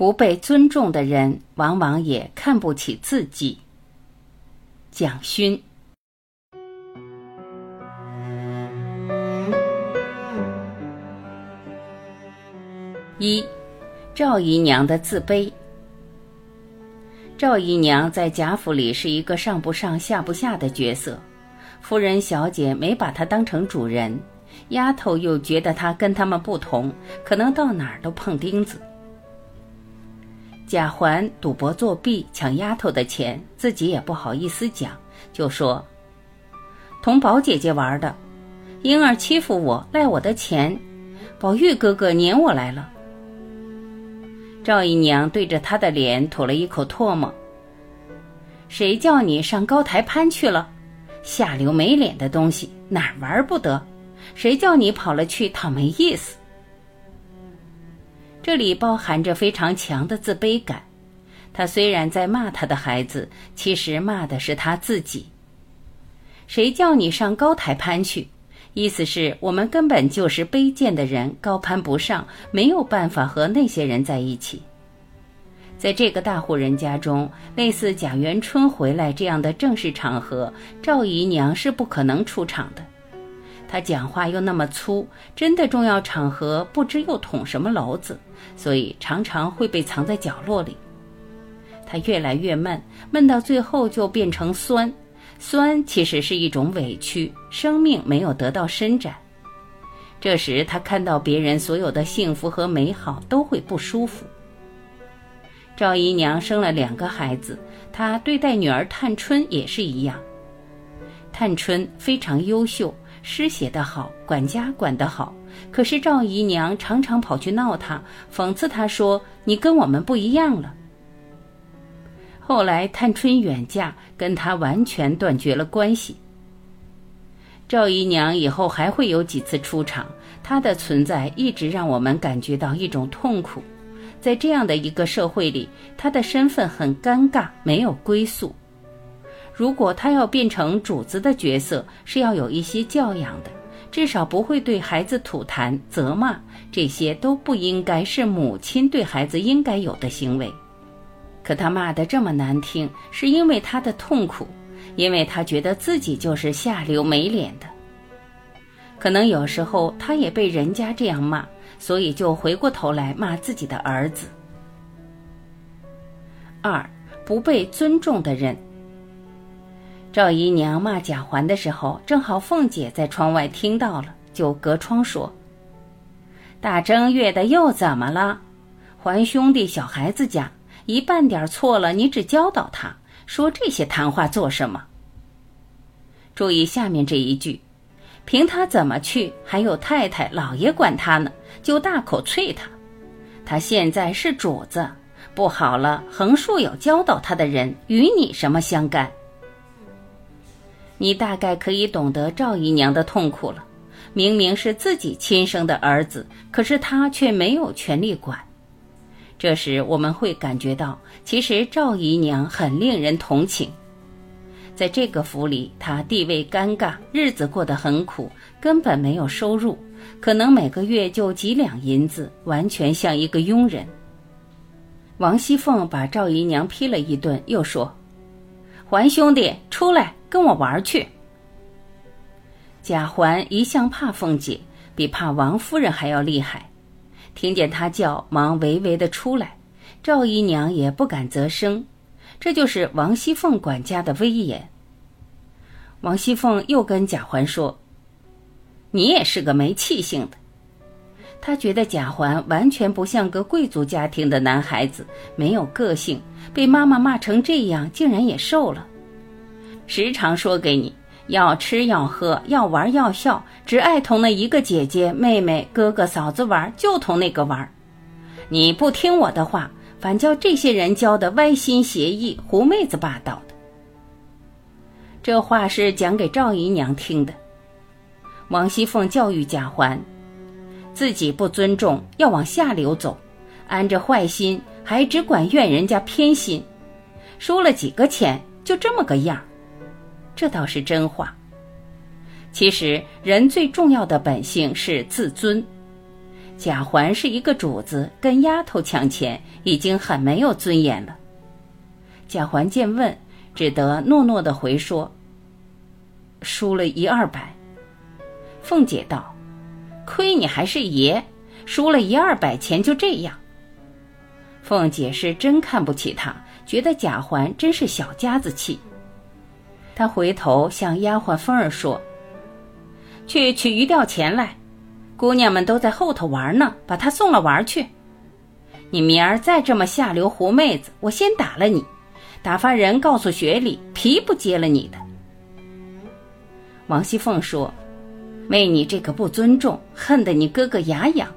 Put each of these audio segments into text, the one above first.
不被尊重的人，往往也看不起自己。蒋勋。一，赵姨娘的自卑。赵姨娘在贾府里是一个上不上下不下的角色，夫人小姐没把她当成主人，丫头又觉得她跟他们不同，可能到哪儿都碰钉子。贾环赌博作弊抢丫头的钱，自己也不好意思讲，就说：“同宝姐姐玩的，婴儿欺负我，赖我的钱，宝玉哥哥撵我来了。”赵姨娘对着他的脸吐了一口唾沫：“谁叫你上高台攀去了？下流没脸的东西，哪儿玩不得？谁叫你跑了去讨没意思？”这里包含着非常强的自卑感。他虽然在骂他的孩子，其实骂的是他自己。谁叫你上高台攀去？意思是我们根本就是卑贱的人，高攀不上，没有办法和那些人在一起。在这个大户人家中，类似贾元春回来这样的正式场合，赵姨娘是不可能出场的。他讲话又那么粗，真的重要场合不知又捅什么娄子，所以常常会被藏在角落里。他越来越闷，闷到最后就变成酸，酸其实是一种委屈，生命没有得到伸展。这时他看到别人所有的幸福和美好，都会不舒服。赵姨娘生了两个孩子，她对待女儿探春也是一样。探春非常优秀。诗写得好，管家管得好，可是赵姨娘常常跑去闹他，讽刺他说：“你跟我们不一样了。”后来探春远嫁，跟他完全断绝了关系。赵姨娘以后还会有几次出场，她的存在一直让我们感觉到一种痛苦。在这样的一个社会里，她的身份很尴尬，没有归宿。如果他要变成主子的角色，是要有一些教养的，至少不会对孩子吐痰、责骂，这些都不应该是母亲对孩子应该有的行为。可他骂得这么难听，是因为他的痛苦，因为他觉得自己就是下流没脸的。可能有时候他也被人家这样骂，所以就回过头来骂自己的儿子。二，不被尊重的人。赵姨娘骂贾环的时候，正好凤姐在窗外听到了，就隔窗说：“大正月的又怎么了？环兄弟小孩子家，一半点错了，你只教导他，说这些谈话做什么？注意下面这一句，凭他怎么去，还有太太老爷管他呢，就大口啐他。他现在是主子，不好了，横竖有教导他的人，与你什么相干？”你大概可以懂得赵姨娘的痛苦了。明明是自己亲生的儿子，可是她却没有权利管。这时我们会感觉到，其实赵姨娘很令人同情。在这个府里，她地位尴尬，日子过得很苦，根本没有收入，可能每个月就几两银子，完全像一个佣人。王熙凤把赵姨娘批了一顿，又说：“环兄弟，出来。”跟我玩去。贾环一向怕凤姐，比怕王夫人还要厉害。听见她叫，忙微微的出来。赵姨娘也不敢啧声。这就是王熙凤管家的威严。王熙凤又跟贾环说：“你也是个没气性的。”她觉得贾环完全不像个贵族家庭的男孩子，没有个性，被妈妈骂成这样，竟然也瘦了。时常说给你要吃要喝要玩要笑，只爱同那一个姐姐妹妹哥哥嫂子玩，就同那个玩。你不听我的话，反叫这些人教的歪心邪意、狐妹子霸道的。这话是讲给赵姨娘听的。王熙凤教育贾环，自己不尊重，要往下流走，安着坏心，还只管怨人家偏心，输了几个钱，就这么个样。这倒是真话。其实，人最重要的本性是自尊。贾环是一个主子，跟丫头抢钱，已经很没有尊严了。贾环见问，只得诺诺的回说：“输了一二百。”凤姐道：“亏你还是爷，输了一二百钱就这样。”凤姐是真看不起他，觉得贾环真是小家子气。他回头向丫鬟凤儿说：“去取鱼钓钱来。”姑娘们都在后头玩呢，把她送了玩去。你明儿再这么下流狐妹子，我先打了你，打发人告诉雪里，皮不接了你的。王熙凤说：“为你这个不尊重，恨得你哥哥牙痒，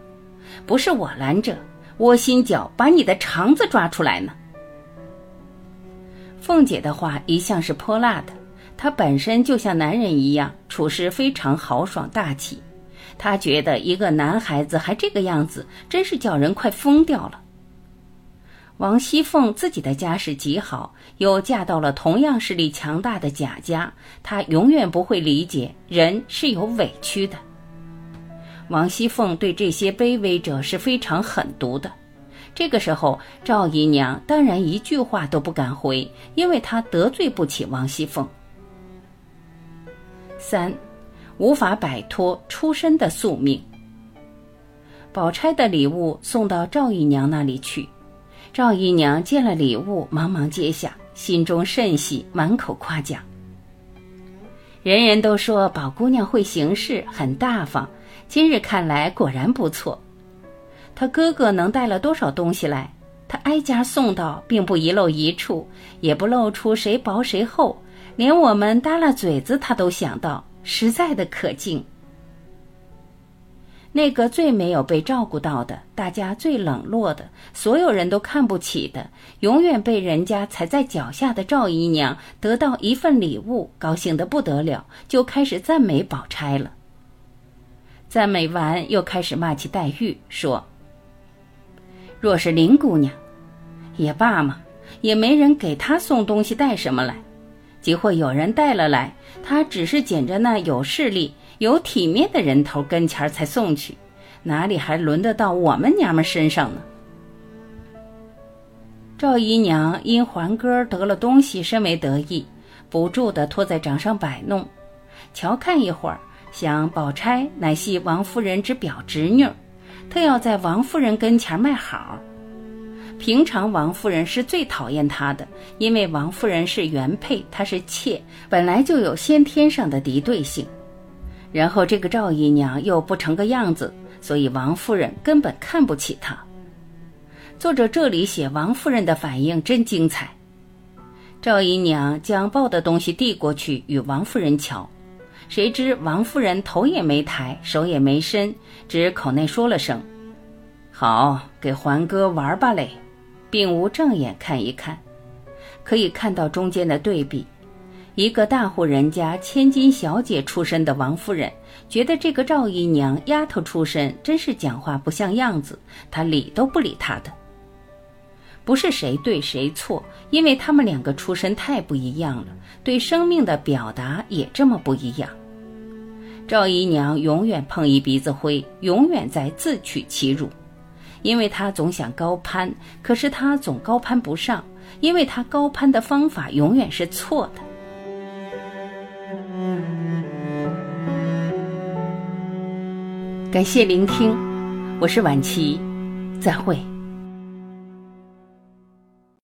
不是我拦着，窝心脚把你的肠子抓出来呢。”凤姐的话一向是泼辣的，他本身就像男人一样，处事非常豪爽大气。他觉得一个男孩子还这个样子，真是叫人快疯掉了。王熙凤自己的家世极好，又嫁到了同样势力强大的贾家，她永远不会理解人是有委屈的。王熙凤对这些卑微者是非常狠毒的。这个时候，赵姨娘当然一句话都不敢回，因为她得罪不起王熙凤。三。无法摆脱出身的宿命。宝钗的礼物送到赵姨娘那里去，赵姨娘见了礼物，忙忙接下，心中甚喜，满口夸奖。人人都说宝姑娘会行事，很大方，今日看来果然不错。她哥哥能带了多少东西来？她挨家送到，并不遗漏一处，也不露出谁薄谁厚，连我们耷拉嘴子，他都想到。实在的可敬。那个最没有被照顾到的，大家最冷落的，所有人都看不起的，永远被人家踩在脚下的赵姨娘，得到一份礼物，高兴的不得了，就开始赞美宝钗了。赞美完，又开始骂起黛玉，说：“若是林姑娘，也罢嘛，也没人给她送东西带什么来。”即或有人带了来，他只是捡着那有势力、有体面的人头跟前才送去，哪里还轮得到我们娘们身上呢？赵姨娘因环哥得了东西，甚为得意，不住地托在掌上摆弄，瞧看一会儿，想宝钗乃系王夫人之表侄女，特要在王夫人跟前卖好。平常王夫人是最讨厌她的，因为王夫人是原配，她是妾，本来就有先天上的敌对性。然后这个赵姨娘又不成个样子，所以王夫人根本看不起她。作者这里写王夫人的反应真精彩。赵姨娘将抱的东西递过去与王夫人瞧，谁知王夫人头也没抬，手也没伸，只口内说了声：“好，给环哥玩吧嘞。”并无正眼看一看，可以看到中间的对比：一个大户人家千金小姐出身的王夫人，觉得这个赵姨娘丫头出身，真是讲话不像样子，她理都不理她的。不是谁对谁错，因为他们两个出身太不一样了，对生命的表达也这么不一样。赵姨娘永远碰一鼻子灰，永远在自取其辱。因为他总想高攀，可是他总高攀不上，因为他高攀的方法永远是错的。感谢聆听，我是婉琪，再会。